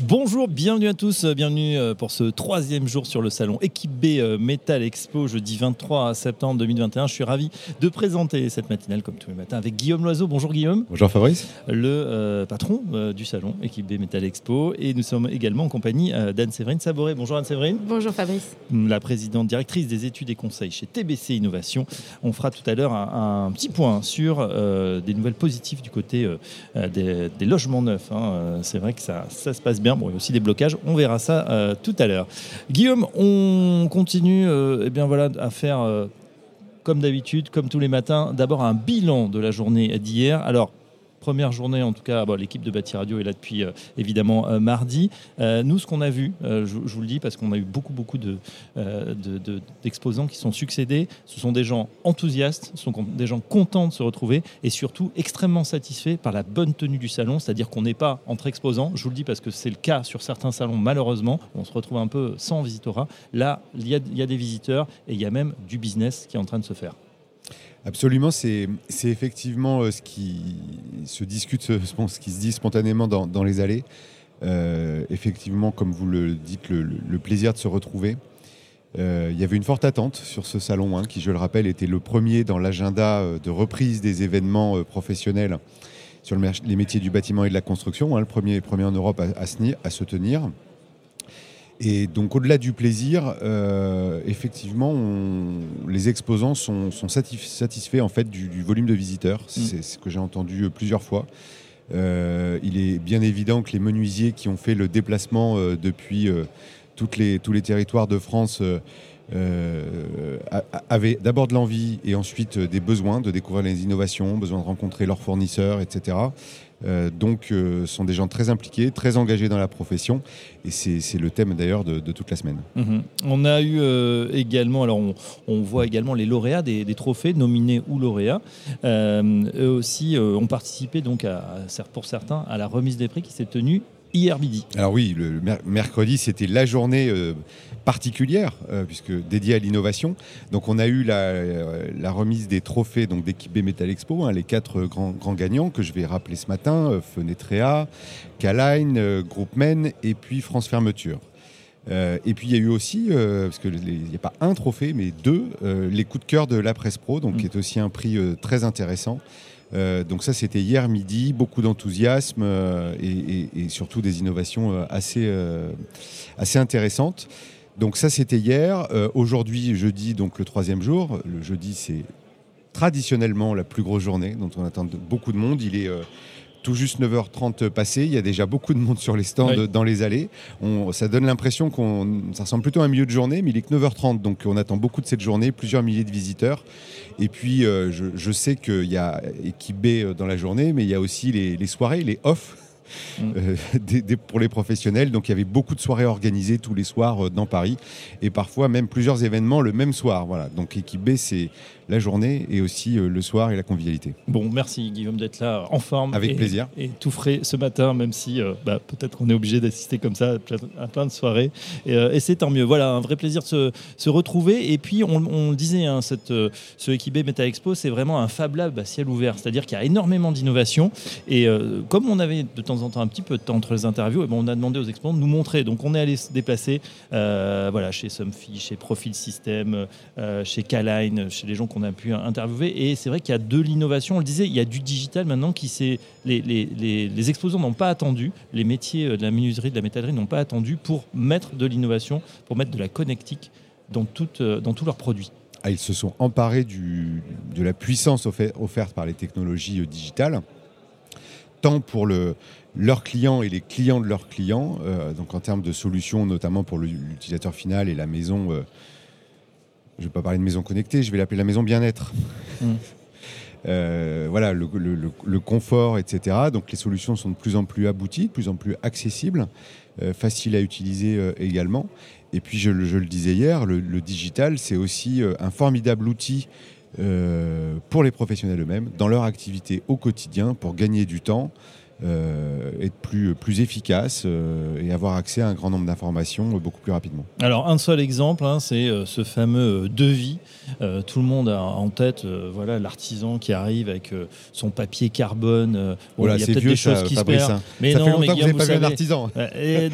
Bonjour, bienvenue à tous, bienvenue euh, pour ce troisième jour sur le salon Équipe B euh, Metal Expo, jeudi 23 septembre 2021. Je suis ravi de présenter cette matinale comme tous les matins avec Guillaume Loiseau. Bonjour Guillaume. Bonjour Fabrice. Le euh, patron du salon Équipe B Metal Expo. Et nous sommes également en compagnie d'Anne-Séverine Saboré. Bonjour Anne-Séverine. Bonjour Fabrice. La présidente directrice des études et conseils chez TBC Innovation. On fera tout à l'heure un, petit point sur des nouvelles positives du côté des, logements neufs. Hein. C'est vrai que ça, ça se passe bien Bon, il y a aussi des blocages, on verra ça euh, tout à l'heure. Guillaume, on continue euh, eh bien voilà, à faire, euh, comme d'habitude, comme tous les matins, d'abord un bilan de la journée d'hier. Première journée, en tout cas, l'équipe de Bâti Radio est là depuis euh, évidemment euh, mardi. Euh, nous, ce qu'on a vu, je, vous le dis parce qu'on a eu beaucoup, beaucoup d'exposants de, qui sont succédés, ce sont des gens enthousiastes, ce sont des gens contents de se retrouver et surtout extrêmement satisfaits par la bonne tenue du salon, c'est-à-dire qu'on n'est pas entre exposants. Je vous le dis parce que c'est le cas sur certains salons, malheureusement, on se retrouve un peu sans visitorat. Là, il y a des visiteurs et il y a même du business qui est en train de se faire. Absolument, c'est effectivement euh, ce qui se discute, ce qui se dit spontanément dans, les allées. Euh, effectivement, comme vous le dites, le, plaisir de se retrouver. Euh, il y avait une forte attente sur ce salon, hein, qui, je le rappelle, était le premier dans l'agenda de reprise des événements professionnels sur les métiers du bâtiment et de la construction, hein, le premier, premier en Europe à, se tenir. Et donc au-delà du plaisir, euh, effectivement, les exposants sont, satisfaits en fait du, volume de visiteurs. Mm. C'est ce que j'ai entendu euh, plusieurs fois. Euh, il est bien évident que les menuisiers qui ont fait le déplacement depuis toutes les, tous les territoires de France avaient d'abord de l'envie et ensuite des besoins de découvrir les innovations, besoin de rencontrer leurs fournisseurs, etc. Euh, donc, euh, sont des gens très impliqués, très engagés dans la profession. Et c'est le thème d'ailleurs de, toute la semaine. Mhm. On a eu euh, également, alors on, voit également les lauréats des, trophées, nominés ou lauréats. eux aussi ont participé, donc, pour certains, à la remise des prix qui s'est tenue hier midi. Alors oui, le mercredi, c'était la journée euh, particulière, euh, puisque dédiée à l'innovation. Donc on a eu la, euh, remise des trophées donc d'équipe B Metal Expo, hein, les quatre grands, grands, gagnants que je vais rappeler ce matin, Fenetrea, Caline, Groupmen et puis France Fermeture. et puis il y a eu aussi, parce qu'il n'y a pas un trophée, mais deux, les coups de cœur de la presse pro, donc mmh. qui est aussi un prix très intéressant. Euh, donc ça, c'était hier midi, beaucoup d'enthousiasme euh, et, surtout des innovations euh, assez, assez intéressantes. Donc ça, c'était hier. Aujourd'hui, jeudi, donc le troisième jour. Le jeudi, c'est traditionnellement la plus grosse journée, dont on attend beaucoup de monde. Il est tout juste 9h30 passé, il y a déjà beaucoup de monde sur les stands dans les allées. On, ça donne l'impression qu'on ça ressemble plutôt à un milieu de journée, mais il est que 9h30, donc on attend beaucoup de cette journée, plusieurs milliers de visiteurs. Et puis euh, je, sais qu'il y a équipe B euh, dans la journée, mais il y a aussi les, les soirées, les off Mm. Euh, pour les professionnels. Donc il y avait beaucoup de soirées organisées tous les soirs euh, dans Paris et parfois même plusieurs événements le même soir. Voilà. Donc équipe B, c'est la journée et aussi euh, le soir et la convivialité. Bon, merci Guillaume d'être là en forme. Avec plaisir. Et tout frais ce matin, même si bah, peut-être qu'on est obligé d'assister comme ça à plein de soirées. Et, c'est tant mieux. Voilà, un vrai plaisir de se, retrouver. Et puis, on, le disait, hein, cette, ce B Meta Expo, c'est vraiment un Fab Lab à ciel ouvert. C'est-à-dire qu'il y a énormément d'innovation. Et comme on avait de temps en temps un petit peu de temps entre les interviews, et bon, on a demandé aux exposants de nous montrer. Donc on est allé se déplacer euh, voilà, chez Somfy, chez Profil System, euh, chez Caline, chez les gens qu'on a pu interviewer. Et c'est vrai qu'il y a de l'innovation. On le disait, il y a du digital maintenant qui s'est. Les, les, exposants n'ont pas attendu, les métiers de la menuiserie, de la métallerie n'ont pas attendu pour mettre de l'innovation, pour mettre de la connectique dans, toute, dans tous leurs produits. Ah, ils se sont emparés de la puissance offerte par les technologies euh, digitales, tant pour le, leurs clients et les clients de leurs clients, euh, donc en termes de solutions, notamment pour l'utilisateur final et la maison. Euh, je ne vais pas parler de maison connectée, je vais l'appeler la maison bien-être. Mmh. Euh, voilà, le, confort, etc. Donc les solutions sont de plus en plus abouties, de plus en plus accessibles, faciles à utiliser également. Et puis, je, je, le disais hier, le, digital, c'est aussi un formidable outil pour les professionnels eux-mêmes, dans leur activité au quotidien, pour gagner du temps, euh, être plus, plus efficace euh, et avoir accès à un grand nombre d'informations beaucoup plus rapidement. Alors un seul exemple, hein, c'est ce fameux devis. tout le monde a en tête voilà l'artisan qui arrive avec son papier carbone. il y a peut-être des choses qui se perdent. Hein. Mais ça non, fait longtemps mais que vous pas vu un artisan.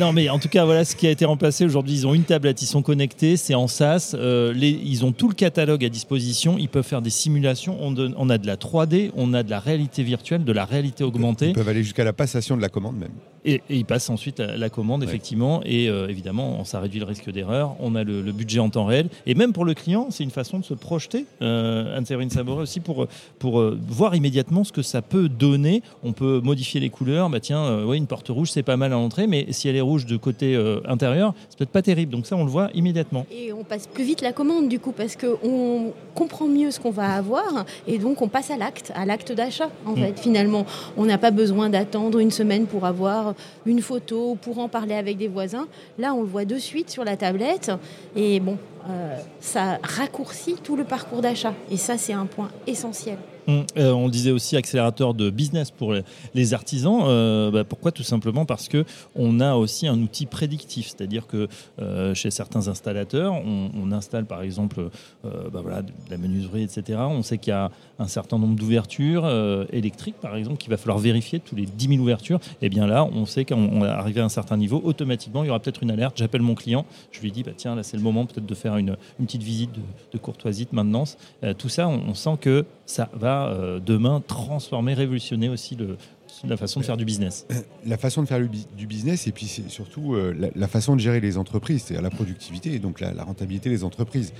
non, mais en tout cas, voilà ce qui a été remplacé. Aujourd'hui, ils ont une tablette, ils sont connectés, c'est en SaaS. Les, ils ont tout le catalogue à disposition. Ils peuvent faire des simulations. On, on, a de la 3D, on a de la réalité virtuelle, de la réalité augmentée. Ils peuvent aller jusqu'à la passation de la commande même. Et, ils passent ensuite la, commande, effectivement. Et euh, évidemment, ça réduit le risque d'erreur. On a le, budget en temps réel. Et même pour le client, c'est une façon de se projeter. Euh, Anne-Séverine Saboré aussi pour, pour euh, voir immédiatement ce que ça peut donner. On peut modifier les couleurs. Bah tiens, euh, une porte rouge, c'est pas mal à l'entrée, mais si elle est rouge de côté intérieur, c'est peut-être pas terrible. Donc ça, on le voit immédiatement. Et on passe plus vite la commande du coup parce qu'on comprend mieux ce qu'on va avoir et donc on passe à l'acte, à l'acte d'achat en mm. fait. Finalement, on n'a pas besoin d'attendre une semaine pour avoir une photo, pour en parler avec des voisins. Là, on le voit de suite sur la tablette et bon, euh, ça raccourcit tout le parcours d'achat. Et ça, c'est un point essentiel. Hum, euh, on disait aussi accélérateur de business pour les, artisans. Euh, bah, pourquoi Tout simplement parce que on a aussi un outil prédictif, c'est-à-dire que euh, chez certains installateurs, on, installe par exemple bah, de la menuiserie, etc. On sait qu'il y a un certain nombre d'ouvertures électriques, par exemple, qu'il va falloir vérifier tous les 10 000 ouvertures. Et eh bien là, on sait qu'on est arrivé à un certain niveau, automatiquement, il y aura peut-être une alerte. J'appelle mon client, je lui dis bah, tiens, là c'est le moment peut-être de faire une, petite visite de, courtoisie, de maintenance. tout ça, on sent que ça va euh, demain transformer, révolutionner aussi le, la façon de faire du business La façon de faire du business et puis surtout euh, la, façon de gérer les entreprises, c'est-à-dire la productivité et donc la, rentabilité des entreprises.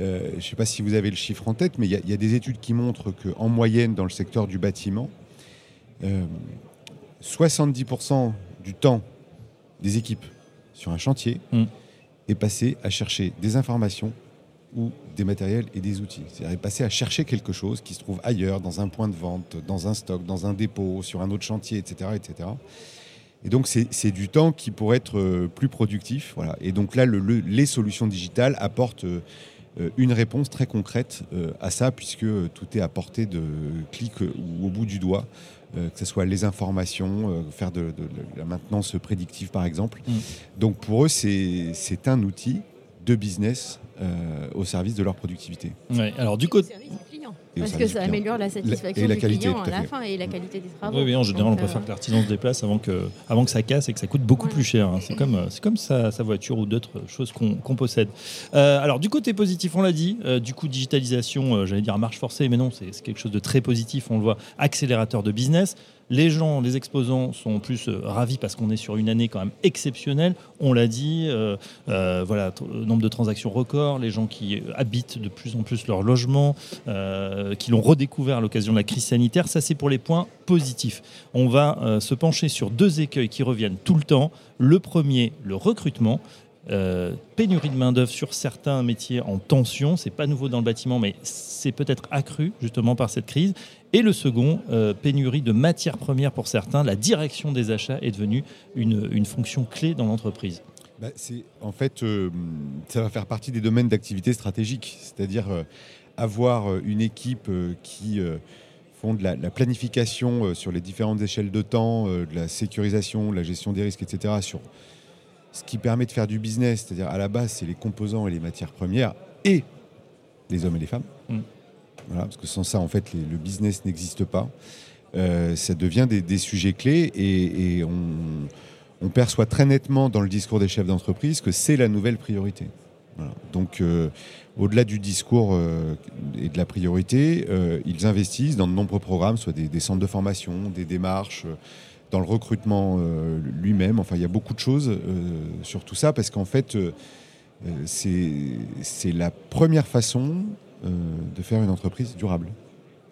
Euh, je ne sais pas si vous avez le chiffre en tête, mais il y, a des études qui montrent qu'en moyenne, dans le secteur du bâtiment, 70% du temps des équipes sur un chantier mm. est passé à chercher des informations ou des matériels et des outils. C'est-à-dire passer à chercher quelque chose qui se trouve ailleurs, dans un point de vente, dans un stock, dans un dépôt, sur un autre chantier, etc. etc. Et donc, c'est du temps qui pourrait être euh, plus productif. Voilà. Et donc là, le, les solutions digitales apportent euh, une réponse très concrète euh, à ça, puisque tout est à portée de clic ou au bout du doigt, que ce soit les informations, faire de, la maintenance prédictive, par exemple. Mm. Donc pour eux, c'est un outil de business euh, au service de leur productivité. alors du côté parce que ça améliore la satisfaction du client à la fin et la qualité des travaux. Oui, en général, on préfère euh, que l'artisan se déplace avant que, avant que ça casse et que ça coûte beaucoup plus cher. Hein. C'est comme, c'est comme sa, sa, voiture ou d'autres choses qu'on possède. Euh, alors, du côté positif, on l'a dit, du coup, digitalisation, j'allais dire à marche forcée, mais non, c'est quelque chose de très positif. On le voit, accélérateur de business. Les gens, les exposants sont plus euh, ravis parce qu'on est sur une année quand même exceptionnelle. On l'a dit, euh, euh, voilà, nombre de transactions les gens qui habitent de plus en plus leur logement, qui l'ont redécouvert à l'occasion de la crise sanitaire. Ça, c'est pour les points positifs. On va se pencher sur deux écueils qui reviennent tout le temps. Le premier, le recrutement. pénurie de main-d'œuvre sur certains métiers en tension. C'est pas nouveau dans le bâtiment, mais c'est peut-être accru justement par cette crise. Et le second, euh, pénurie de matières premières pour certains. La direction des achats est devenue une, fonction clé dans l'entreprise. Bah, en fait, euh, ça va faire partie des domaines d'activité stratégique, c'est-à-dire euh, avoir une équipe qui font de la, planification sur les différentes échelles de temps, de la sécurisation, de la gestion des risques, etc. Sur ce qui permet de faire du business, c'est-à-dire à la base, c'est les composants et les matières premières et les hommes et les femmes. Mm parce que sans ça, en fait, le business n'existe pas. Euh, ça devient des, sujets clés et, on, perçoit très nettement dans le discours des chefs d'entreprise que c'est la nouvelle priorité. Donc, euh, au-delà du discours euh, et de la priorité, ils investissent dans de nombreux programmes, soit des, centres de formation, des démarches, dans le recrutement lui-même. Enfin, il y a beaucoup de choses sur tout ça parce qu'en fait, c'est la première façon euh, de faire une entreprise durable.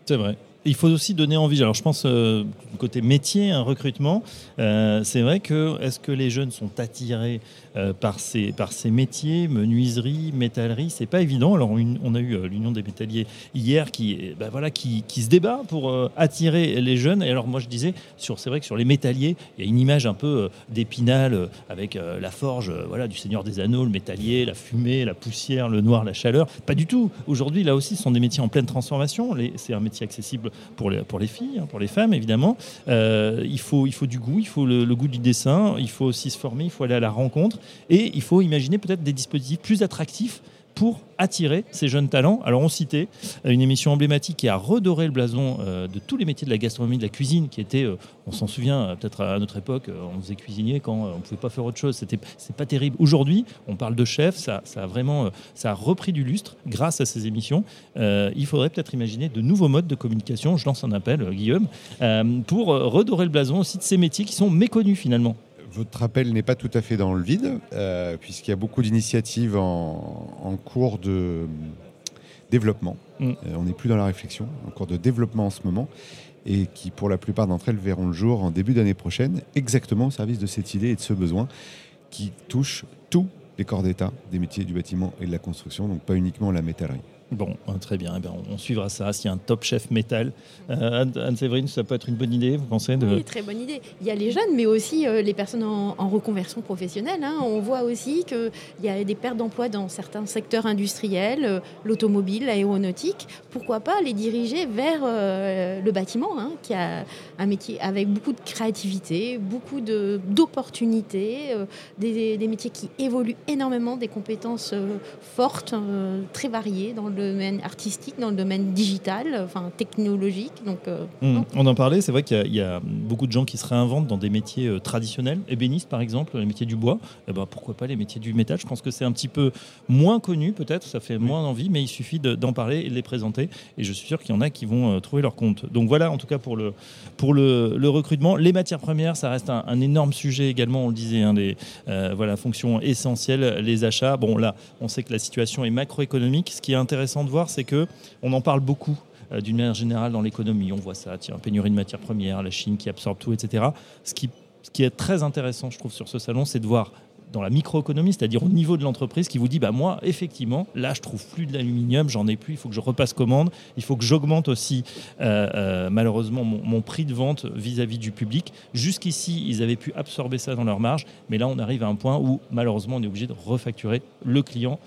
C'est vrai il faut aussi donner envie. Alors, je pense euh, côté métier, un recrutement, euh, c'est vrai que est-ce que les jeunes sont attirés euh, par, ces, métiers, menuiserie, métallerie? C'est pas évident. Alors, on a eu l'Union des métalliers hier qui, ben voilà, qui, qui, se débat pour attirer les jeunes. Et alors, moi, je disais, c'est vrai que sur les métalliers, il y a une image un peu d'épinal avec la forge voilà, du Seigneur des Anneaux, le métallier, la fumée, la poussière, le noir, la chaleur. Pas du tout. Aujourd'hui, là aussi, ce sont des métiers en pleine transformation. C'est un métier accessible pour, les, filles, hein, pour les femmes évidemment. il, faut, il faut du goût, il faut le, goût du dessin, il faut aussi se former, il faut aller à la rencontre et il faut imaginer peut-être des dispositifs plus attractifs pour attirer ces jeunes talents. Alors on citait une émission emblématique qui a redoré le blason euh, de tous les métiers de la gastronomie, de la cuisine, qui était, euh, on s'en souvient euh, peut-être à notre époque, on faisait cuisinier quand on ne pouvait pas faire autre chose. C'était c'est pas terrible. Aujourd'hui, on parle de chef, ça, a vraiment, ça a repris du lustre grâce à ces émissions. il faudrait peut-être imaginer de nouveaux modes de communication. Je lance un appel, Guillaume, pour redorer le blason aussi de ces métiers qui sont méconnus finalement. Votre appel n'est pas tout à fait dans le vide, euh, puisqu'il y a beaucoup d'initiatives en, cours de développement. Mm. Euh, on n'est plus dans la réflexion, en cours de développement en ce moment, et qui, pour la plupart d'entre elles, verront le jour en début d'année prochaine, exactement au service de cette idée et de ce besoin qui touche tous les corps d'État des métiers du bâtiment et de la construction, donc pas uniquement la métallerie. Bon, euh, très bien. Eh bien on, suivra ça. S'il y a un top chef métal, euh, Anne-Séverine, ça peut être une bonne idée, vous pensez de... Oui, très bonne idée. Il y a les jeunes, mais aussi euh, les personnes en, reconversion professionnelle. Hein. On voit aussi qu'il y a des pertes d'emplois dans certains secteurs industriels, l'automobile, l'aéronautique. Pourquoi pas les diriger vers le bâtiment, hein, qui a un métier avec beaucoup de créativité, beaucoup d'opportunités, des, des, métiers qui évoluent énormément, des compétences fortes, très variées dans le domaine artistique, dans le domaine digital, enfin technologique. Donc, euh, hmm. on en parlait, c'est vrai qu'il y, a beaucoup de gens qui se réinventent dans des métiers euh, traditionnels, ébénistes par exemple, les métiers du bois. Et eh ben, pourquoi pas les métiers du métal? Je pense que c'est un petit peu moins connu peut-être, ça fait moins envie, mais il suffit d'en parler et de les présenter. Et je suis sûr qu'il y en a qui vont euh, trouver leur compte. Donc voilà, en tout cas pour le, pour le, recrutement. Les matières premières, ça reste un, énorme sujet également, on le disait, hein, des voilà, fonctions essentielles, les achats. Bon là, on sait que la situation est macroéconomique. Ce qui est intéressant, intéressant de voir, c'est que on en parle beaucoup euh, d'une manière générale dans l'économie. On voit ça, tiens, pénurie de matières premières, la Chine qui absorbe tout, etc. Ce qui, est très intéressant, je trouve, sur ce salon, c'est de voir dans la microéconomie, c'est-à-dire au niveau de l'entreprise, qui vous dit bah moi, effectivement, là, je trouve plus de l'aluminium, j'en ai plus, il faut que je repasse commande, il faut que j'augmente aussi euh, euh, malheureusement mon, prix de vente vis-à-vis du public. Jusqu'ici, ils avaient pu absorber ça dans leur marge, mais là, on arrive à un point où malheureusement, on est obligé de refacturer le client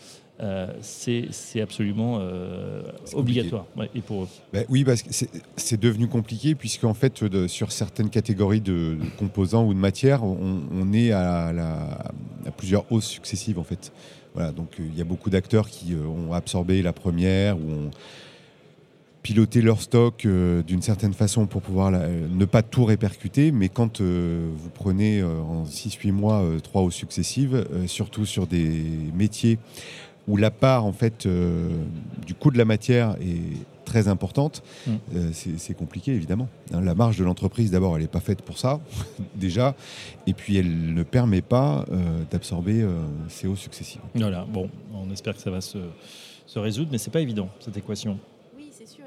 euh, c'est absolument euh, obligatoire. et pour ben oui, parce que c'est devenu compliqué, puisqu'en fait, de, sur certaines catégories de, composants ou de matières, on, est à, plusieurs hausses successives. En fait. Voilà, donc euh, il y a beaucoup d'acteurs qui ont absorbé la première ou ont piloté leur stock d'une certaine façon pour pouvoir ne pas tout répercuter, mais quand vous prenez en 6-8 mois trois hausses successives, surtout sur des métiers où la part en fait euh, du coût de la matière est très importante, mm. euh, c'est compliqué évidemment. Hein, la marge de l'entreprise, d'abord, elle n'est pas faite pour ça, déjà, et puis elle ne permet pas euh, d'absorber ces hausses successives. Voilà, bon, on espère que ça va se, se résoudre, mais c'est pas évident cette équation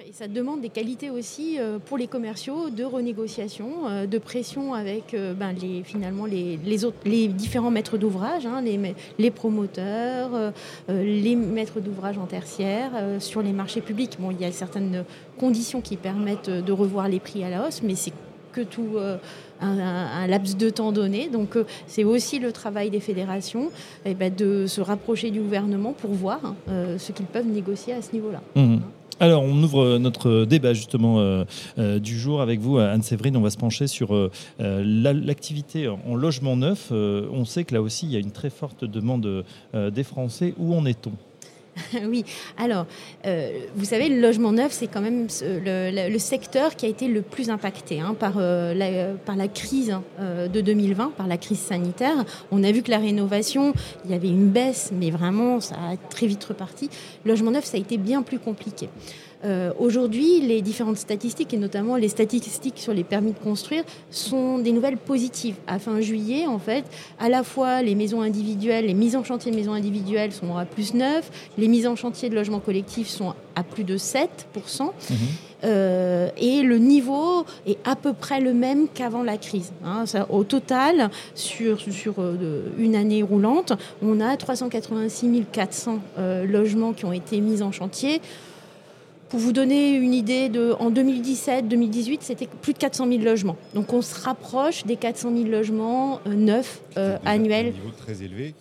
et ça demande des qualités aussi euh, pour les commerciaux de renégociation, euh, de pression avec euh, ben, les, finalement les, autres, les différents maîtres d'ouvrage, hein, les, les, promoteurs, les maîtres d'ouvrage en tertiaire sur les marchés publics. Bon, il y a certaines conditions qui permettent de revoir les prix à la hausse, mais c'est que tout un, laps de temps donné. Donc c'est aussi le travail des fédérations et eh ben, de se rapprocher du gouvernement pour voir hein, ce qu'ils peuvent négocier à ce niveau-là. Mmh. Alors, on ouvre notre débat justement euh, euh, du jour avec vous, Anne-Séverine. On va se pencher sur euh, l'activité en logement neuf. on sait que là aussi, il y a une très forte demande des Français. Où en est-on? oui, alors, euh, vous savez, le logement neuf, c'est quand même le, secteur qui a été le plus impacté hein, par, euh, la, par la crise euh, de 2020, par la crise sanitaire. On a vu que la rénovation, il y avait une baisse, mais vraiment, ça a très vite reparti. Le logement neuf, ça a été bien plus compliqué. Euh, aujourd'hui, les différentes statistiques, et notamment les statistiques sur les permis de construire, sont des nouvelles positives. À fin juillet, en fait, à la fois les maisons individuelles, les mises en chantier de maisons individuelles sont à plus 9, les mises en chantier de logements collectifs sont à plus de 7%. Mhm. Euh, et le niveau est à peu près le même qu'avant la crise. Hein. au total, sur, sur euh, une année roulante, on a 386 400 logements qui ont été mis en chantier. Pour vous donner une idée, de, en 2017-2018, c'était plus de 400 000 logements. Donc on se rapproche des 400 000 logements euh, neufs euh, annuels. un niveau très élevé,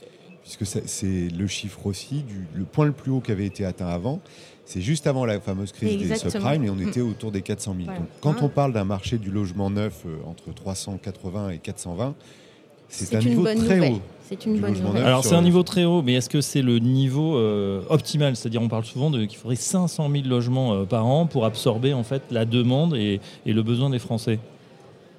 puisque c'est le chiffre aussi, du, le point le plus haut qui avait été atteint avant. C'est juste avant la fameuse crise des subprimes et on était mm. autour des 400 000. Donc, quand on parle d'un marché du logement neuf euh, entre 380 et 420, c'est un niveau très haut. C'est une bonne nouvelle. Alors c'est un niveau très haut, mais est-ce que c'est le niveau euh, optimal? C'est-à-dire on parle souvent de qu'il faudrait 500 000 logements euh, par an pour absorber en fait la demande et le besoin des Français.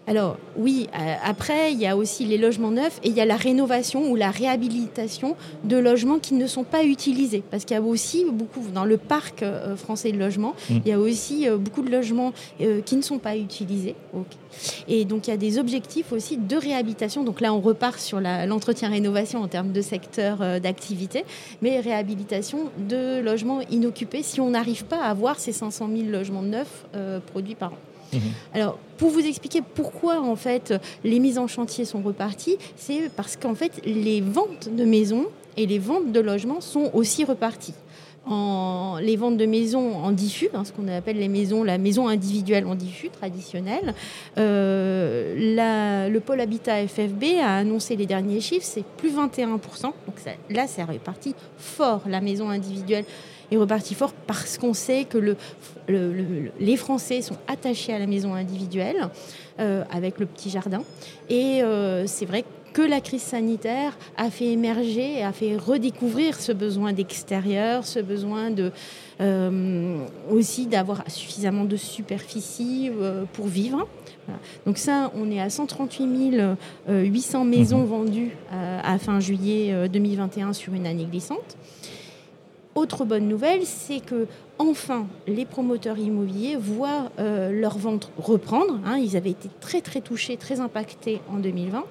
Alors oui, euh, après, il y a aussi les logements neufs et il y a la rénovation ou la réhabilitation de logements qui ne sont pas utilisés. Parce qu'il y a aussi beaucoup, dans le parc euh, français de logements, mmh. il y a aussi euh, beaucoup de logements qui ne sont pas utilisés. Et donc il y a des objectifs aussi de réhabilitation. Donc là, on repart sur l'entretien-rénovation en termes de secteur d'activité, mais réhabilitation de logements inoccupés si on n'arrive pas à avoir ces 500 000 logements neufs produits par an. Mhm. Alors, pour vous expliquer pourquoi en fait les mises en chantier sont reparties, c'est parce qu'en fait les ventes de maisons et les ventes de logements sont aussi reparties. Les ventes de maisons en diffus, hein, ce qu'on appelle les maisons, la maison individuelle en diffus traditionnelle. Euh, le pôle habitat FFB a annoncé les derniers chiffres, c'est plus 21%. Donc là, c'est reparti fort, la maison individuelle est reparti fort parce qu'on sait que le, les Français sont attachés à la maison individuelle euh, avec le petit jardin. Et euh, c'est vrai que la crise sanitaire a fait émerger et a fait redécouvrir ce besoin d'extérieur, ce besoin de, euh, aussi d'avoir suffisamment de superficie pour vivre. Donc ça, on est à 138 800 maisons mhm. vendues à fin juillet 2021 sur une année glissante. Autre bonne nouvelle, c'est que enfin les promoteurs immobiliers voient euh, leur vente reprendre. Hein. ils avaient été très très touchés, très impactés en 2020.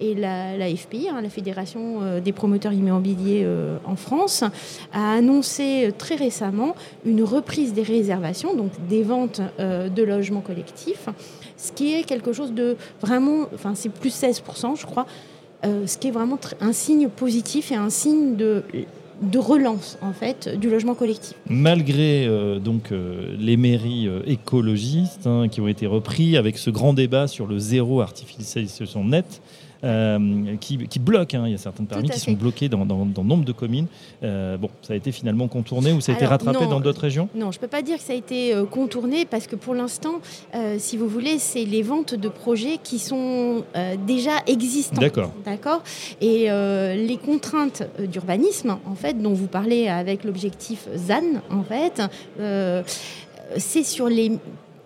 Et la, FPI, hein, la Fédération euh, des promoteurs immobiliers euh, en France, a annoncé très récemment une reprise des réservations, donc des ventes de logements collectifs, ce qui est quelque chose de vraiment, enfin c'est plus 16%, je crois, ce qui est vraiment un signe positif et un signe de de relance en fait du logement collectif. Malgré euh, donc euh, les mairies euh, écologistes hein, qui ont été repris avec ce grand débat sur le zéro artificialisation nette, euh, qui, qui bloquent. Hein. Il y a certains permis qui sont bloqués dans, dans, nombre de communes. Euh, bon, ça a été finalement contourné ou ça a été rattrapé dans d'autres régions? Non, je ne peux pas dire que ça a été euh, contourné parce que pour l'instant, si vous voulez, c'est les ventes de projets qui sont déjà existants. D'accord. D'accord? Et les contraintes d'urbanisme, en fait, dont vous parlez avec l'objectif ZAN, en fait, c'est sur les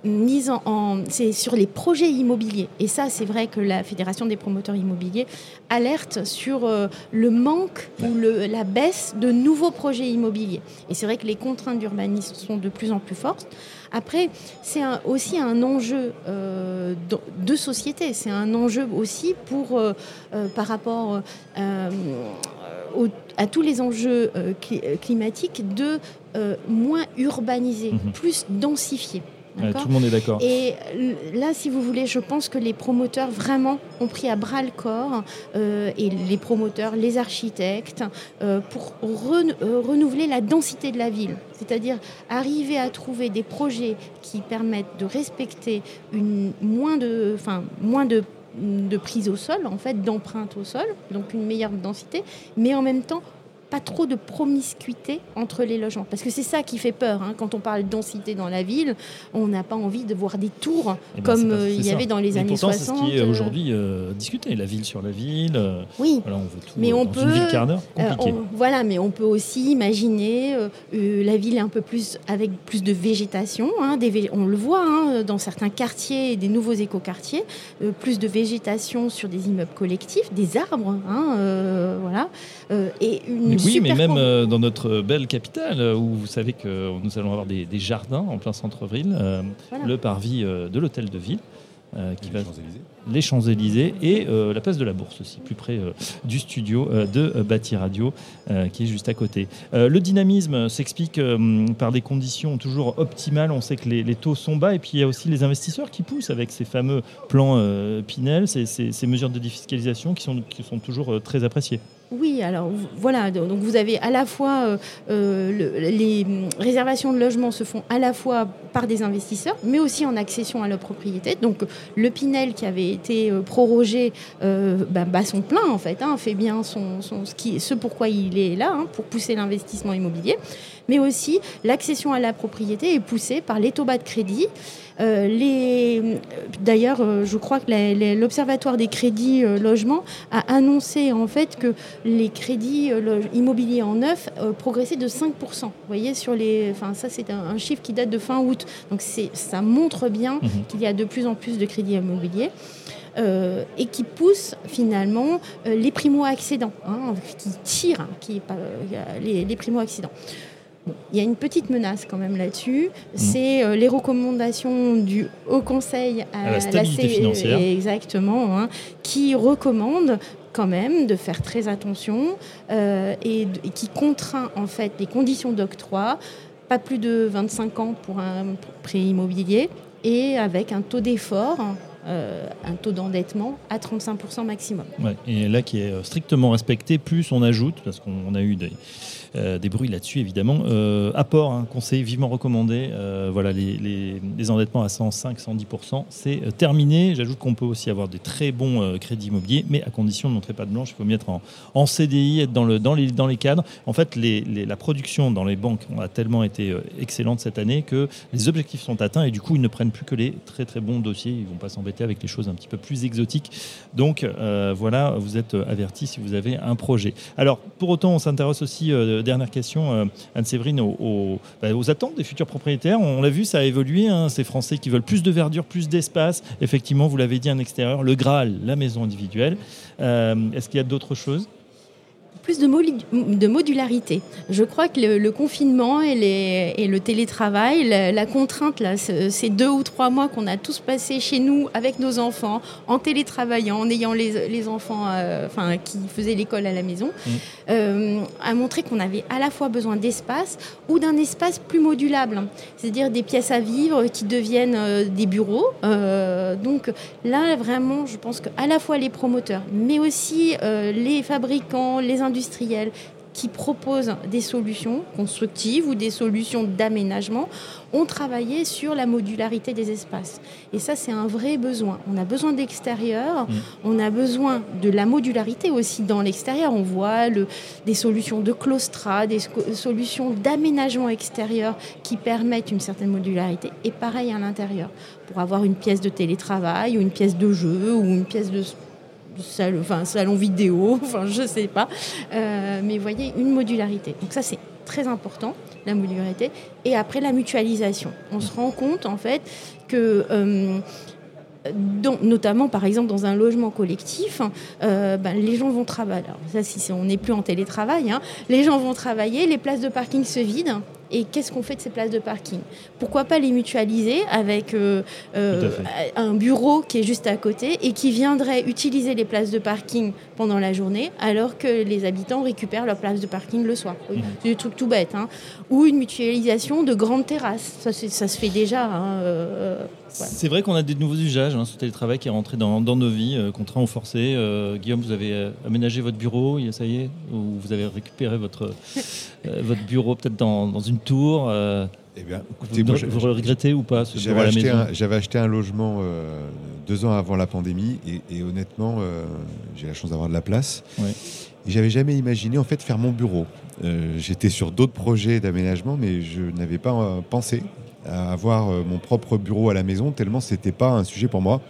mise en, c'est sur les projets immobiliers. Et ça, c'est vrai que la Fédération des promoteurs immobiliers alerte sur euh, le manque ou le, la baisse de nouveaux projets immobiliers. Et c'est vrai que les contraintes d'urbanisme sont de plus en plus fortes. Après, c'est aussi un enjeu euh, de, société. C'est un enjeu aussi pour, euh, par rapport à tous les enjeux climatiques de moins urbaniser, mhm. plus densifier tout le monde est d'accord. Et là, si vous voulez, je pense que les promoteurs vraiment ont pris à bras le corps, euh, et les promoteurs, les architectes, euh, pour euh, renouveler la densité de la ville. C'est-à-dire arriver à trouver des projets qui permettent de respecter une, moins de, enfin, moins de de prise au sol, en fait, d'empreinte au sol, donc une meilleure densité, mais en même temps pas trop de promiscuité entre les logements. Parce que c'est ça qui fait peur. Hein. Quand on parle de densité dans la ville, on n'a pas envie de voir des tours eh ben, comme euh, il y avait dans les années 60. C'est ce qui est aujourd'hui euh, discuté, la ville sur la ville. Euh, oui, voilà, on veut tout, mais on peut, une ville quart voilà, mais on peut aussi imaginer la ville un peu plus avec plus de végétation. Hein, des, on le voit hein, dans certains quartiers, des nouveaux écoquartiers, plus de végétation sur des immeubles collectifs, des arbres, voilà, et une oui, mais même euh, dans notre belle capitale, euh, où vous savez que nous allons avoir des, jardins en plein centre-ville, euh, le parvis de l'hôtel de ville. qui va les Champs-Élysées et la place de la Bourse aussi, plus près du studio de Bâti Radio qui est juste à côté. le dynamisme s'explique par des conditions toujours optimales. On sait que les, taux sont bas et puis il y a aussi les investisseurs qui poussent avec ces fameux plans Pinel, ces, ces, mesures de défiscalisation qui sont, qui sont toujours très appréciées. Oui, alors voilà, donc vous avez à la fois euh, euh, les réservations de logements se font à la fois par des investisseurs, mais aussi en accession à la propriété. Donc le Pinel qui avait été euh, prorogé bah, bat son plein en fait, hein, fait bien son, ce, qui, ce pourquoi il est là, hein, pour pousser l'investissement immobilier, mais aussi l'accession à la propriété est poussée par les taux bas de crédit. Euh, d'ailleurs, euh, je crois que l'Observatoire des crédits euh, logements a annoncé en fait que les crédits immobiliers en neuf progressaient de 5%. Vous voyez, sur les, enfin, ça c'est un, chiffre qui date de fin août. Donc ça montre bien mhm. qu'il y a de plus en plus de crédits immobiliers. et qui pousse finalement les primo-accédants, hein, qui tirent hein, les, les primo-accédants il y a une petite menace quand même là-dessus. Mm. C'est euh, les recommandations du Haut Conseil à, la stabilité financière. Exactement, hein, qui recommande quand même de faire très attention euh, et, qui contraint en fait les conditions d'octroi, pas plus de 25 ans pour un prêt immobilier et avec un taux d'effort un taux d'endettement à 35% maximum. et là qui est strictement respecté, plus on ajoute, parce qu'on a eu des, euh, des bruits là-dessus, évidemment. Euh, apport, un hein, conseil vivement recommandé. Euh, voilà, les, endettements à 105, 110%, c'est terminé. J'ajoute qu'on peut aussi avoir des très bons crédits immobiliers, mais à condition de montrer pas de blanche. Il faut mettre en, en, CDI, être dans les cadres. En fait, la production dans les banques a tellement été excellente cette année que les objectifs sont atteints et du coup, ils ne prennent plus que les très très bons dossiers. Ils ne vont pas s'embêter avec les choses un petit peu plus exotiques. Donc voilà, vous êtes avertis si vous avez un projet. Alors, pour autant, on s'intéresse aussi dernière question, euh, Anne-Séverine, bah, aux, attentes des futurs propriétaires. On l'a vu, ça a évolué. Hein, ces Français qui veulent plus de verdure, plus d'espace. Effectivement, vous l'avez dit, un extérieur, le Graal, la maison individuelle. Euh, est-ce qu'il y a d'autres choses? Plus de, de modularité. Je crois que le, confinement et, les, et, le télétravail, la, contrainte, là, ces deux ou trois mois qu'on a tous passés chez nous avec nos enfants, en télétravaillant, en ayant les, les enfants euh, enfin, qui faisaient l'école à la maison, mmh. euh, a montré qu'on avait à la fois besoin d'espace ou d'un espace plus modulable, c'est-à-dire des pièces à vivre qui deviennent euh, des bureaux. donc là, vraiment, je pense qu'à la fois les promoteurs, mais aussi les fabricants, les industriels, industriels qui proposent des solutions constructives ou des solutions d'aménagement ont travaillé sur la modularité des espaces. Et ça, c'est un vrai besoin. On a besoin d'extérieur, mmh. on a besoin de la modularité aussi dans l'extérieur. On voit le, des solutions de claustra, des solutions d'aménagement extérieur qui permettent une certaine modularité. Et pareil à l'intérieur, pour avoir une pièce de télétravail ou une pièce de jeu ou une pièce de salon, vidéo, je sais pas. Euh, mais vous voyez, une modularité. Donc ça, c'est très important, la modularité. Et après, la mutualisation. On se rend compte, en fait, que... Euh, notamment par exemple dans un logement collectif, euh, ben, les gens vont travailler. Alors, ça, si on n'est plus en télétravail, hein, les gens vont travailler, les places de parking se vident, et qu'est-ce qu'on fait de ces places de parking? Pourquoi pas les mutualiser avec euh, euh, un bureau qui est juste à côté et qui viendrait utiliser les places de parking pendant la journée alors que les habitants récupèrent leurs places de parking le soir. Mhm. C'est des trucs tout bêtes. Hein. Ou une mutualisation de grandes terrasses. Ça, ça se fait déjà. Hein, euh, c'est vrai qu'on a des nouveaux usages, hein, ce télétravail qui est rentré dans, nos vies, euh, contraint ou forcé. Euh, Guillaume, vous avez euh, aménagé votre bureau, ça y est, ou vous avez récupéré votre, votre bureau peut-être dans, une tour eh bien, vous, regrettez ou pas J'avais acheté, acheté, un logement deux ans avant la pandémie et, honnêtement, j'ai la chance d'avoir de la place. Et j'avais jamais imaginé en fait faire mon bureau. J'étais sur d'autres projets d'aménagement, mais je n'avais pas pensé à avoir euh, mon propre bureau à la maison, tellement c'était pas un sujet pour moi.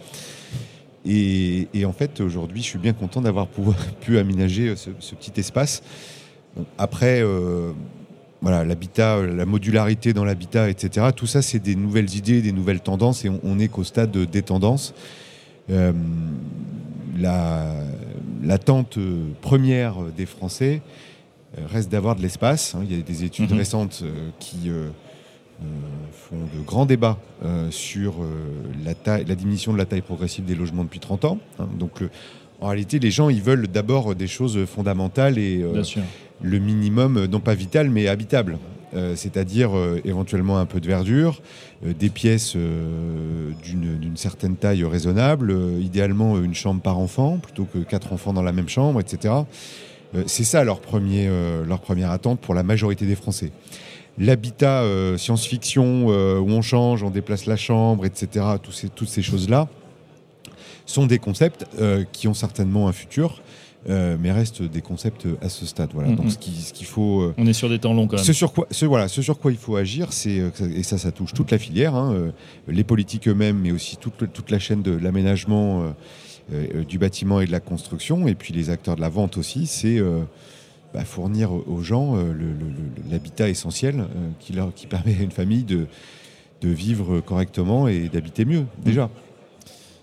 Et, en fait, aujourd'hui, je suis bien content d'avoir pu aménager euh, ce, petit espace. après, euh, voilà, l'habitat, la modularité dans l'habitat, etc. Tout ça, c'est des nouvelles idées, des nouvelles tendances, et on, n'est qu'au stade des tendances. L'attente première des Français reste d'avoir de l'espace. Hein. Il y a des études mm-hmm. récentes qui euh, font de grands débats euh, sur euh, la, taille, la diminution de la taille progressive des logements depuis 30 ans. Hein. donc, en réalité, les gens, ils veulent d'abord des choses fondamentales et le minimum, non pas vital, mais habitable. c'est-à-dire éventuellement un peu de verdure, des pièces d'une certaine taille raisonnable, idéalement une chambre par enfant, plutôt que quatre enfants dans la même chambre, etc. Euh, c'est ça leur, premier, euh, leur première attente pour la majorité des Français. L'habitat euh, science-fiction où on change, on déplace la chambre, etc., ces, toutes ces choses-là sont des concepts qui ont certainement un futur. mais restent des concepts à ce stade. Voilà. Mhm. Donc, ce qu'il ce qu'il faut. On est sur des temps longs quand même. Ce sur quoi, ce, voilà, ce sur quoi il faut agir, c'est et ça, ça touche toute la filière, hein, euh, les politiques eux-mêmes, mais aussi toute, la chaîne de l'aménagement euh, euh, du bâtiment et de la construction, et puis les acteurs de la vente aussi, c'est euh, bah, fournir aux gens euh, l'habitat essentiel euh, qui, leur, qui permet à une famille de, de vivre correctement et d'habiter mieux, déjà.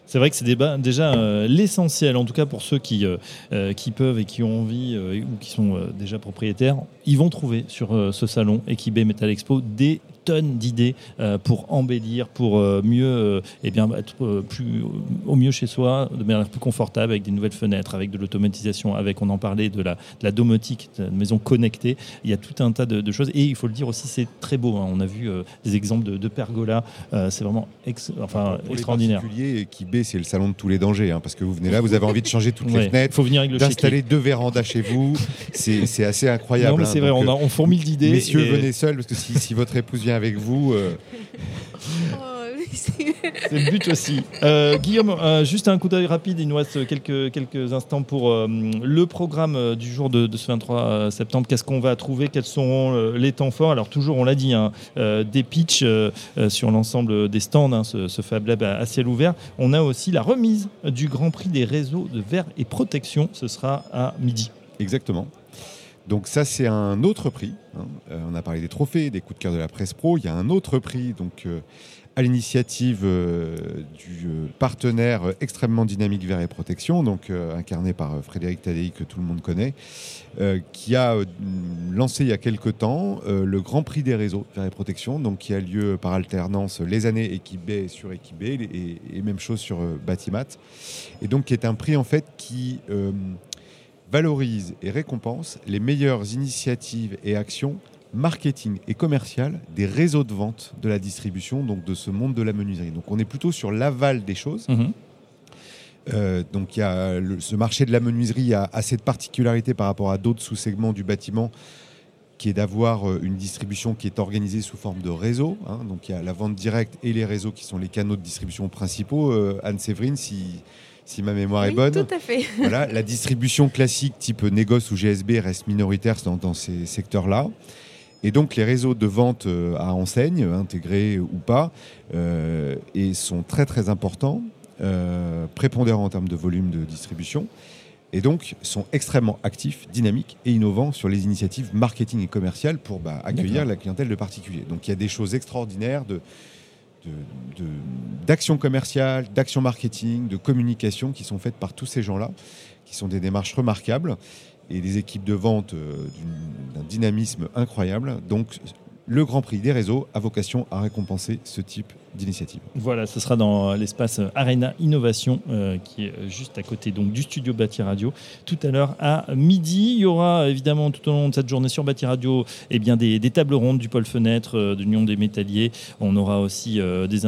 C'est vrai que c'est déjà euh, l'essentiel, en tout cas pour ceux qui, euh, qui peuvent et qui ont envie euh, ou qui sont déjà propriétaires, ils vont trouver sur ce salon Equibé Metal Expo des tonnes d'idées euh, pour embellir, pour euh, mieux euh, eh bien, être plus, au mieux chez soi, de manière plus confortable, avec des nouvelles fenêtres, avec de l'automatisation, avec, on en parlait, de la, de la domotique, de la maison connectée. Il y a tout un tas de, de choses. Et il faut le dire aussi, c'est très beau. hein. On a vu des exemples de, de pergolas. C'est vraiment ex- enfin, Pour extraordinaire. les qui B, c'est le salon de tous les dangers, hein, parce que vous venez là, vous avez envie de changer toutes Ouais, les fenêtres, faut venir avec le d'installer deux vérandas chez vous. C'est assez incroyable. Non, mais hein. c'est vrai, Donc, on, a, on fourmille d'idées. Messieurs, et venez seuls, parce que si, si votre épouse vient avec vous, euh, C'est le but aussi. Euh, Guillaume, euh, juste un coup d'œil rapide, il nous reste quelques, quelques instants pour euh, le programme du jour de, de ce 23 septembre. Qu'est-ce qu'on va trouver? Quels seront les temps forts? Alors toujours, on l'a dit, hein, euh, des pitchs sur l'ensemble des stands, hein, ce, ce Fab Lab à, à ciel ouvert. On a aussi la remise du Grand Prix des réseaux de verre et protection. Ce sera à midi. exactement. Donc ça, c'est un autre prix. hein. Euh, on a parlé des trophées, des coups de cœur de la presse pro. Il y a un autre prix, donc euh, à l'initiative euh, du partenaire extrêmement dynamique Verre et Protection, donc incarné par Frédéric Tadei que tout le monde connaît, qui a lancé il y a quelque temps le Grand Prix des réseaux Verre et Protection, donc qui a lieu par alternance les années équipe B sur équipe B et, même chose sur Batimat, et donc qui est un prix en fait qui valorise et récompense les meilleures initiatives et actions marketing et commerciales des réseaux de vente de la distribution, donc de ce monde de la menuiserie. Donc on est plutôt sur l'aval des choses. Mhm. Euh, donc il y a le- ce marché de la menuiserie a, a cette particularité par rapport à d'autres sous-segments du bâtiment qui est d'avoir euh, une distribution qui est organisée sous forme de réseau. hein. Donc il y a la vente directe et les réseaux qui sont les canaux de distribution principaux. Euh, Anne-Séverine, si, si ma mémoire est bonne. Tout à fait. Voilà, la distribution classique type négoce ou GSB reste minoritaire dans, dans ces secteurs-là. Et donc les réseaux de vente euh, à enseigne, intégrés ou pas, euh, et sont très très importants, euh, prépondérants en termes de volume de distribution, et donc sont extrêmement actifs, dynamiques et innovants sur les initiatives marketing et commerciales pour bah, accueillir la clientèle de particuliers. Donc il y a des choses extraordinaires de- d'actions commerciales, d'actions marketing, de communication qui sont faites par tous ces gens-là, qui sont des démarches remarquables et des équipes de vente euh, d'un dynamisme incroyable. Donc, le Grand Prix des réseaux a vocation à récompenser ce type Voilà, ce sera dans l'espace Arena Innovation, euh, qui est juste à côté donc, du studio Bâti Radio, tout à l'heure à midi. Il y aura évidemment tout au long de cette journée sur Bâti Radio eh bien, des, tables rondes du pôle fenêtre euh, de l'Union des métalliers. On aura aussi euh, des,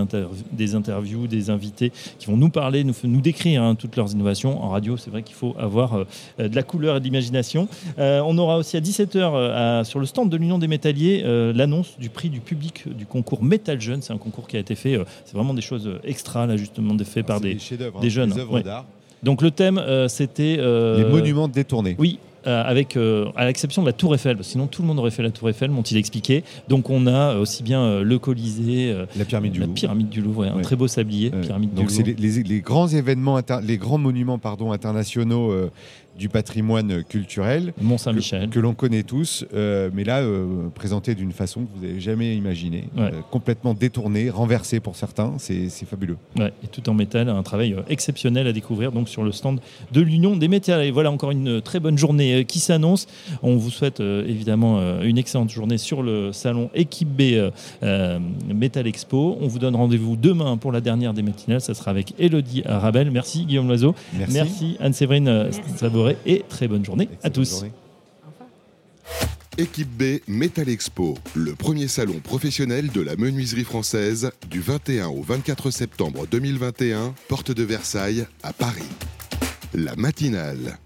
des interviews, des invités qui vont nous parler, nous, décrire hein, toutes leurs innovations. En radio, c'est vrai qu'il faut avoir euh, de la couleur et de l'imagination. Euh, on aura aussi à 17h sur le stand de l'Union des métalliers euh, l'annonce du prix du public du concours Metal Jeune. C'est un concours qui a été euh, c'est vraiment des choses euh, extra, là, justement, des- fait par des. des hein, jeunes, des œuvres ouais. d'art, Donc le thème, euh, c'était. les monuments détournés. Oui. euh, avec, euh, à l'exception de la Tour Eiffel, parce que sinon tout le monde aurait fait la Tour Eiffel, m'ont-ils expliqué. Donc on a aussi bien euh, le Colisée, La pyramide du la Louvre. pyramide du Louvre, ouais, un très beau sablier, pyramide Donc du c'est Louvre. les, les- les grands événements, les grands monuments pardon, internationaux du patrimoine culturel Mont que, Saint-Michel. que l'on connaît tous, euh, mais là euh, présenté d'une façon que vous n'avez jamais imaginée, Ouais. Euh, complètement détournée, renversée pour certains, c'est fabuleux. Ouais, et tout en métal, un travail exceptionnel à découvrir donc sur le stand de l'Union des métals. Et voilà encore une très bonne journée qui s'annonce. On vous souhaite euh, évidemment une excellente journée sur le salon Équipe B Metal Expo. On vous donne rendez-vous demain pour la dernière des matinales. Ça sera avec Elodie Rabel. Merci Guillaume Loiseau. Merci. Merci Anne-Séverine euh, Et très bonne journée à tous. journée. Équipe B Metal Expo, le premier salon professionnel de la menuiserie française du 21 au 24 septembre 2021, porte de Versailles à Paris. La matinale